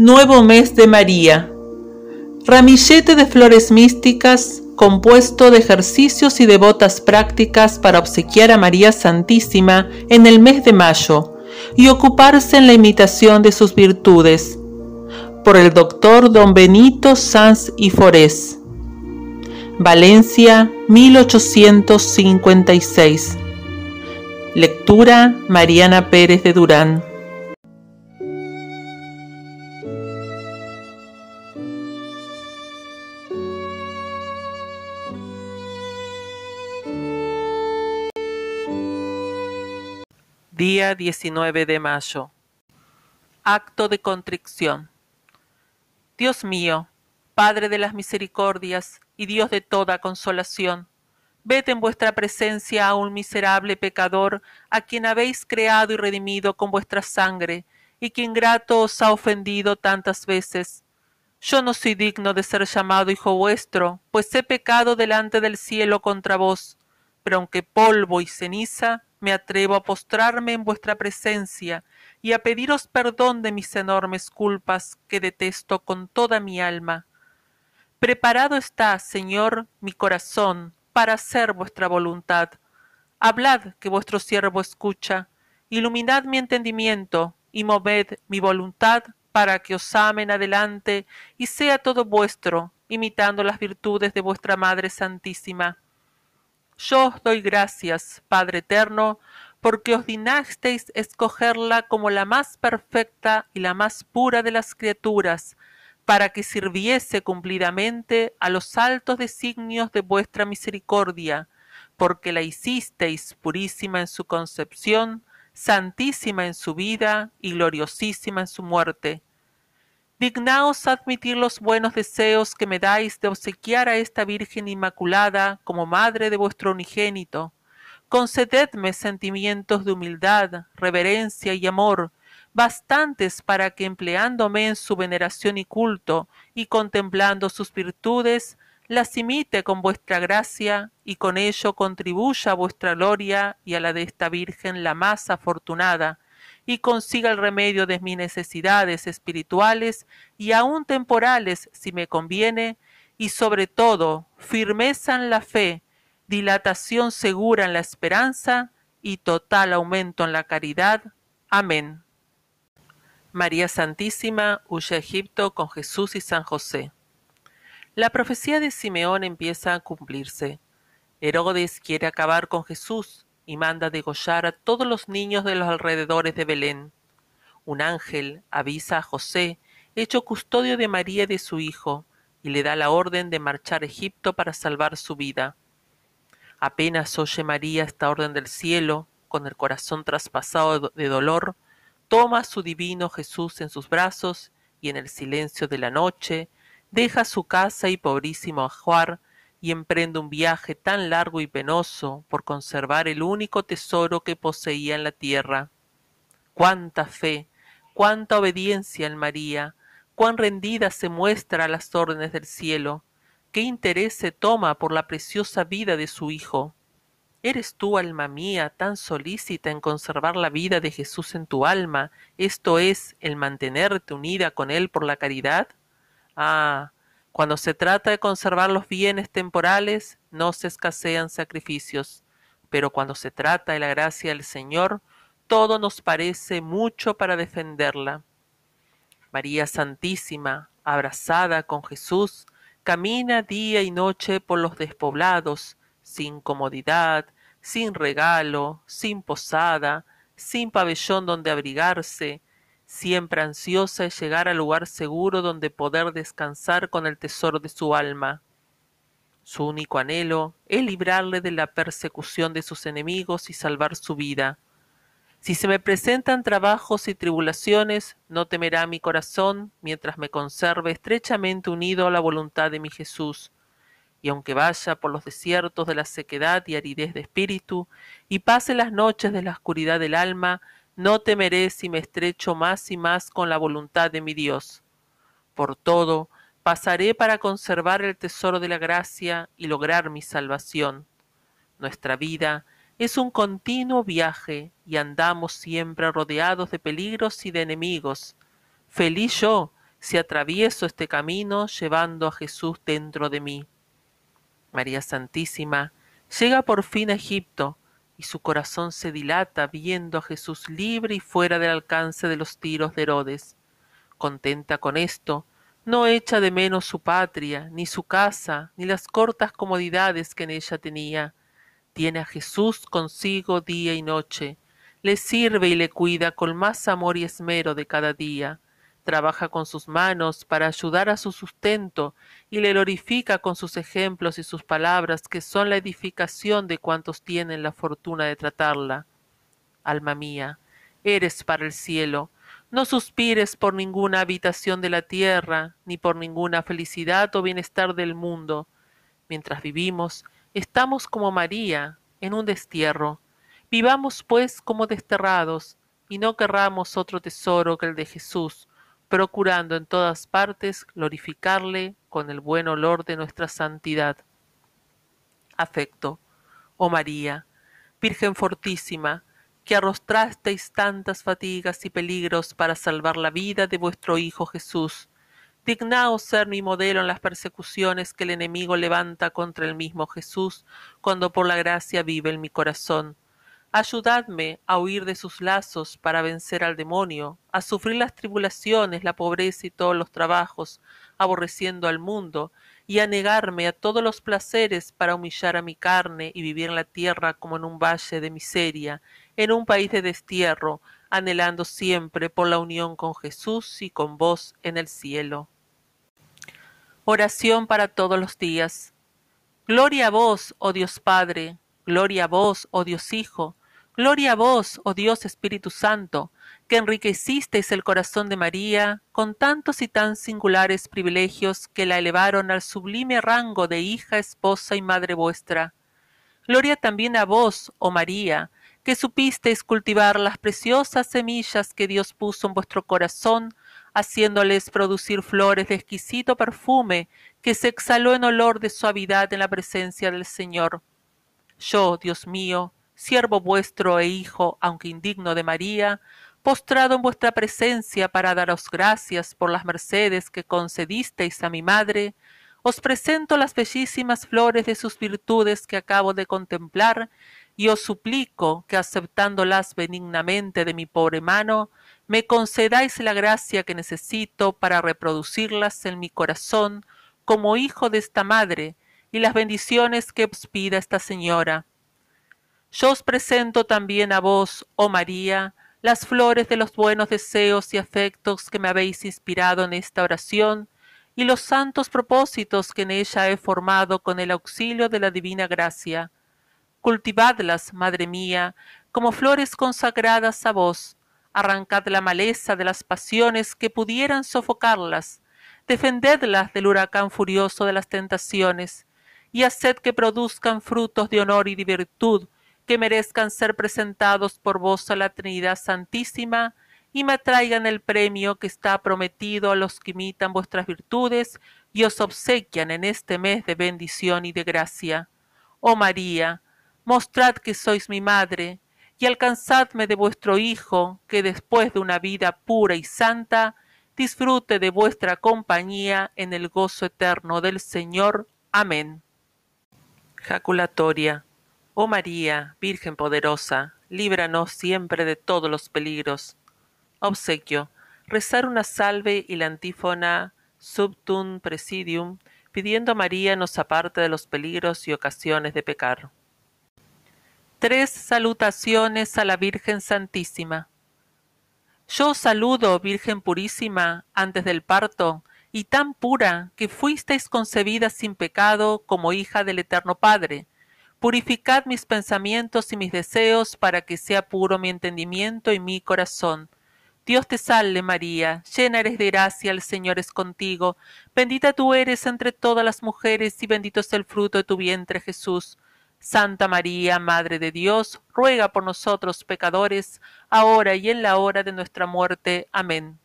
Nuevo mes de María. Ramillete de flores místicas compuesto de ejercicios y devotas prácticas para obsequiar a María Santísima en el mes de mayo y ocuparse en la imitación de sus virtudes. Por el doctor don Benito Sanz y Forés. Valencia, 1856. Lectura Mariana Pérez de Durán. Día 19 de mayo. Acto de contrición. Dios mío, Padre de las misericordias y Dios de toda consolación, ved en vuestra presencia a un miserable pecador a quien habéis creado y redimido con vuestra sangre y que ingrato os ha ofendido tantas veces. Yo no soy digno de ser llamado hijo vuestro, pues he pecado delante del cielo contra vos, pero aunque polvo y ceniza, me atrevo a postrarme en vuestra presencia y a pediros perdón de mis enormes culpas que detesto con toda mi alma. Preparado está, Señor, mi corazón para hacer vuestra voluntad. Hablad que vuestro siervo escucha, iluminad mi entendimiento y moved mi voluntad para que os amen adelante y sea todo vuestro, imitando las virtudes de vuestra Madre Santísima yo os doy gracias, Padre eterno, porque os dignasteis escogerla como la más perfecta y la más pura de las criaturas, para que sirviese cumplidamente a los altos designios de vuestra misericordia, porque la hicisteis purísima en su concepción, santísima en su vida y gloriosísima en su muerte dignaos admitir los buenos deseos que me dais de obsequiar a esta Virgen Inmaculada como madre de vuestro unigénito. Concededme sentimientos de humildad, reverencia y amor, bastantes para que empleándome en su veneración y culto, y contemplando sus virtudes, las imite con vuestra gracia, y con ello contribuya a vuestra gloria y a la de esta Virgen la más afortunada, y consiga el remedio de mis necesidades espirituales y aun temporales si me conviene, y sobre todo firmeza en la fe, dilatación segura en la esperanza y total aumento en la caridad. Amén. María Santísima huye a Egipto con Jesús y San José. La profecía de Simeón empieza a cumplirse. Herodes quiere acabar con Jesús y manda degollar a todos los niños de los alrededores de Belén. Un ángel avisa a José, hecho custodio de María y de su hijo, y le da la orden de marchar a Egipto para salvar su vida. Apenas oye María esta orden del cielo, con el corazón traspasado de dolor, toma a su divino Jesús en sus brazos y en el silencio de la noche deja su casa y pobrísimo ajuar y emprende un viaje tan largo y penoso por conservar el único tesoro que poseía en la tierra. Cuánta fe, cuánta obediencia en María, cuán rendida se muestra a las órdenes del cielo, qué interés se toma por la preciosa vida de su Hijo. ¿Eres tú, alma mía, tan solícita en conservar la vida de Jesús en tu alma, esto es, el mantenerte unida con Él por la caridad? Ah, cuando se trata de conservar los bienes temporales, no se escasean sacrificios, pero cuando se trata de la gracia del Señor, todo nos parece mucho para defenderla. María Santísima, abrazada con Jesús, camina día y noche por los despoblados, sin comodidad, sin regalo, sin posada, sin pabellón donde abrigarse, siempre ansiosa de llegar al lugar seguro donde poder descansar con el tesoro de su alma. Su único anhelo es librarle de la persecución de sus enemigos y salvar su vida. Si se me presentan trabajos y tribulaciones, no temerá mi corazón mientras me conserve estrechamente unido a la voluntad de mi Jesús. Y aunque vaya por los desiertos de la sequedad y aridez de espíritu, y pase las noches de la oscuridad del alma, no temeré si me estrecho más y más con la voluntad de mi Dios. Por todo, pasaré para conservar el tesoro de la gracia y lograr mi salvación. Nuestra vida es un continuo viaje y andamos siempre rodeados de peligros y de enemigos. Feliz yo, si atravieso este camino llevando a Jesús dentro de mí. María Santísima llega por fin a Egipto y su corazón se dilata viendo a Jesús libre y fuera del alcance de los tiros de Herodes. Contenta con esto, no echa de menos su patria, ni su casa, ni las cortas comodidades que en ella tenía. Tiene a Jesús consigo día y noche, le sirve y le cuida con más amor y esmero de cada día trabaja con sus manos para ayudar a su sustento y le glorifica con sus ejemplos y sus palabras que son la edificación de cuantos tienen la fortuna de tratarla. Alma mía, eres para el cielo, no suspires por ninguna habitación de la tierra, ni por ninguna felicidad o bienestar del mundo. Mientras vivimos, estamos como María, en un destierro. Vivamos pues como desterrados, y no querramos otro tesoro que el de Jesús, procurando en todas partes glorificarle con el buen olor de nuestra santidad. Afecto, oh María, Virgen fortísima, que arrostrasteis tantas fatigas y peligros para salvar la vida de vuestro Hijo Jesús, dignaos ser mi modelo en las persecuciones que el enemigo levanta contra el mismo Jesús, cuando por la gracia vive en mi corazón Ayudadme a huir de sus lazos para vencer al demonio, a sufrir las tribulaciones, la pobreza y todos los trabajos, aborreciendo al mundo, y a negarme a todos los placeres para humillar a mi carne y vivir en la tierra como en un valle de miseria, en un país de destierro, anhelando siempre por la unión con Jesús y con vos en el cielo. Oración para todos los días. Gloria a vos, oh Dios Padre, gloria a vos, oh Dios Hijo, Gloria a vos, oh Dios Espíritu Santo, que enriquecisteis el corazón de María con tantos y tan singulares privilegios que la elevaron al sublime rango de hija, esposa y madre vuestra. Gloria también a vos, oh María, que supisteis cultivar las preciosas semillas que Dios puso en vuestro corazón, haciéndoles producir flores de exquisito perfume que se exhaló en olor de suavidad en la presencia del Señor. Yo, Dios mío, siervo vuestro e hijo, aunque indigno de María, postrado en vuestra presencia para daros gracias por las mercedes que concedisteis a mi madre, os presento las bellísimas flores de sus virtudes que acabo de contemplar, y os suplico que aceptándolas benignamente de mi pobre mano, me concedáis la gracia que necesito para reproducirlas en mi corazón como hijo de esta madre, y las bendiciones que os pida esta señora yo os presento también a vos, oh María, las flores de los buenos deseos y afectos que me habéis inspirado en esta oración, y los santos propósitos que en ella he formado con el auxilio de la divina gracia. Cultivadlas, Madre mía, como flores consagradas a vos, arrancad la maleza de las pasiones que pudieran sofocarlas, defendedlas del huracán furioso de las tentaciones, y haced que produzcan frutos de honor y de virtud, que merezcan ser presentados por vos a la Trinidad Santísima y me traigan el premio que está prometido a los que imitan vuestras virtudes y os obsequian en este mes de bendición y de gracia. Oh María, mostrad que sois mi madre, y alcanzadme de vuestro Hijo, que después de una vida pura y santa, disfrute de vuestra compañía en el gozo eterno del Señor. Amén. Jaculatoria. Oh María, Virgen poderosa, líbranos siempre de todos los peligros. Obsequio. Rezar una salve y la antífona subtum presidium, pidiendo a María nos aparte de los peligros y ocasiones de pecar. Tres salutaciones a la Virgen Santísima. Yo saludo, Virgen purísima, antes del parto, y tan pura que fuisteis concebida sin pecado como hija del Eterno Padre Purificad mis pensamientos y mis deseos para que sea puro mi entendimiento y mi corazón. Dios te salve María, llena eres de gracia, el Señor es contigo, bendita tú eres entre todas las mujeres y bendito es el fruto de tu vientre Jesús. Santa María, Madre de Dios, ruega por nosotros pecadores, ahora y en la hora de nuestra muerte. Amén.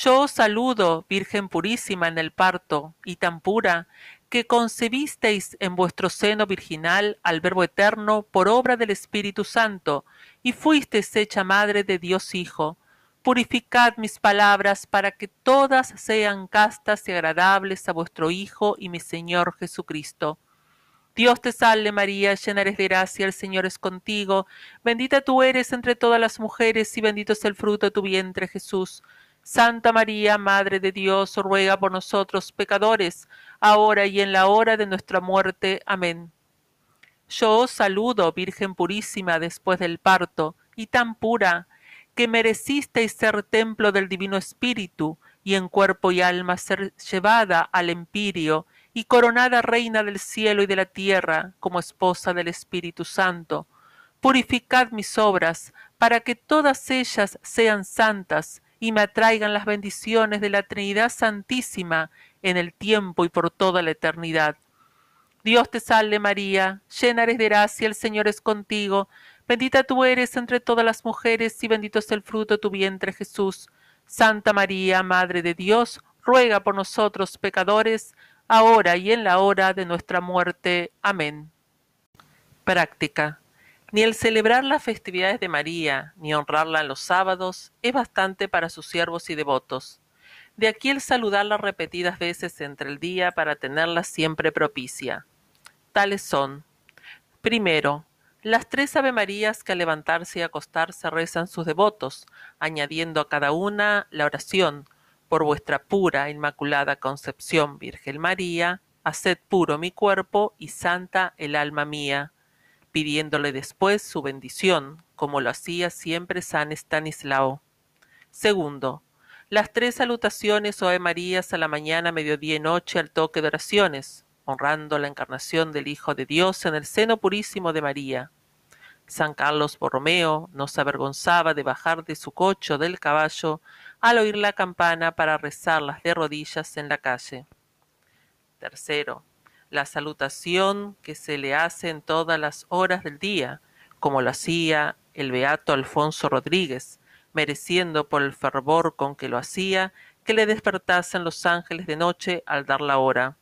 Yo os saludo, Virgen purísima en el parto, y tan pura, que concebisteis en vuestro seno virginal al Verbo eterno por obra del Espíritu Santo, y fuisteis hecha madre de Dios Hijo. Purificad mis palabras para que todas sean castas y agradables a vuestro Hijo y mi Señor Jesucristo. Dios te salve María, llena eres de gracia, el Señor es contigo, bendita tú eres entre todas las mujeres y bendito es el fruto de tu vientre Jesús. Santa María, Madre de Dios, ruega por nosotros pecadores, ahora y en la hora de nuestra muerte. Amén. Yo os saludo, Virgen purísima, después del parto, y tan pura, que merecisteis ser templo del Divino Espíritu, y en cuerpo y alma ser llevada al empirio, y coronada reina del cielo y de la tierra, como esposa del Espíritu Santo. Purificad mis obras, para que todas ellas sean santas, y me atraigan las bendiciones de la Trinidad Santísima en el tiempo y por toda la eternidad. Dios te salve María, llena eres de gracia, el Señor es contigo, Bendita tú eres entre todas las mujeres y bendito es el fruto de tu vientre Jesús. Santa María, Madre de Dios, ruega por nosotros pecadores, ahora y en la hora de nuestra muerte. Amén. Práctica. Ni el celebrar las festividades de María, ni honrarla en los sábados, es bastante para sus siervos y devotos. De aquí el saludarla repetidas veces entre el día para tenerla siempre propicia. Tales son. Primero, las tres Ave Marías que al levantarse y acostarse rezan sus devotos, añadiendo a cada una la oración, por vuestra pura, inmaculada concepción, Virgen María, haced puro mi cuerpo y santa el alma mía, pidiéndole después su bendición, como lo hacía siempre San Estanislao. Segundo, las tres salutaciones o Ave Marías a la mañana, mediodía y noche al toque de oraciones, honrando la encarnación del Hijo de Dios en el seno purísimo de María. San Carlos Borromeo no se avergonzaba de bajar de su coche del caballo al oír la campana para rezarlas de rodillas en la calle. Tercero, la salutación que se le hace en todas las horas del día, como lo hacía el beato Alfonso Rodríguez, mereciendo por el fervor con que lo hacía que le despertasen los ángeles de noche al dar la hora.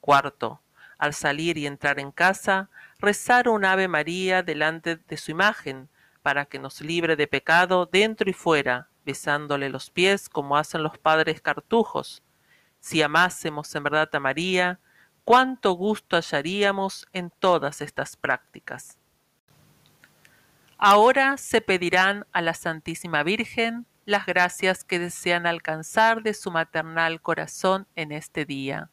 Cuarto, al salir y entrar en casa, rezar un Ave María delante de su imagen, para que nos libre de pecado dentro y fuera, besándole los pies como hacen los padres cartujos. Si amásemos en verdad a María, cuánto gusto hallaríamos en todas estas prácticas. Ahora se pedirán a la Santísima Virgen las gracias que desean alcanzar de su maternal corazón en este día.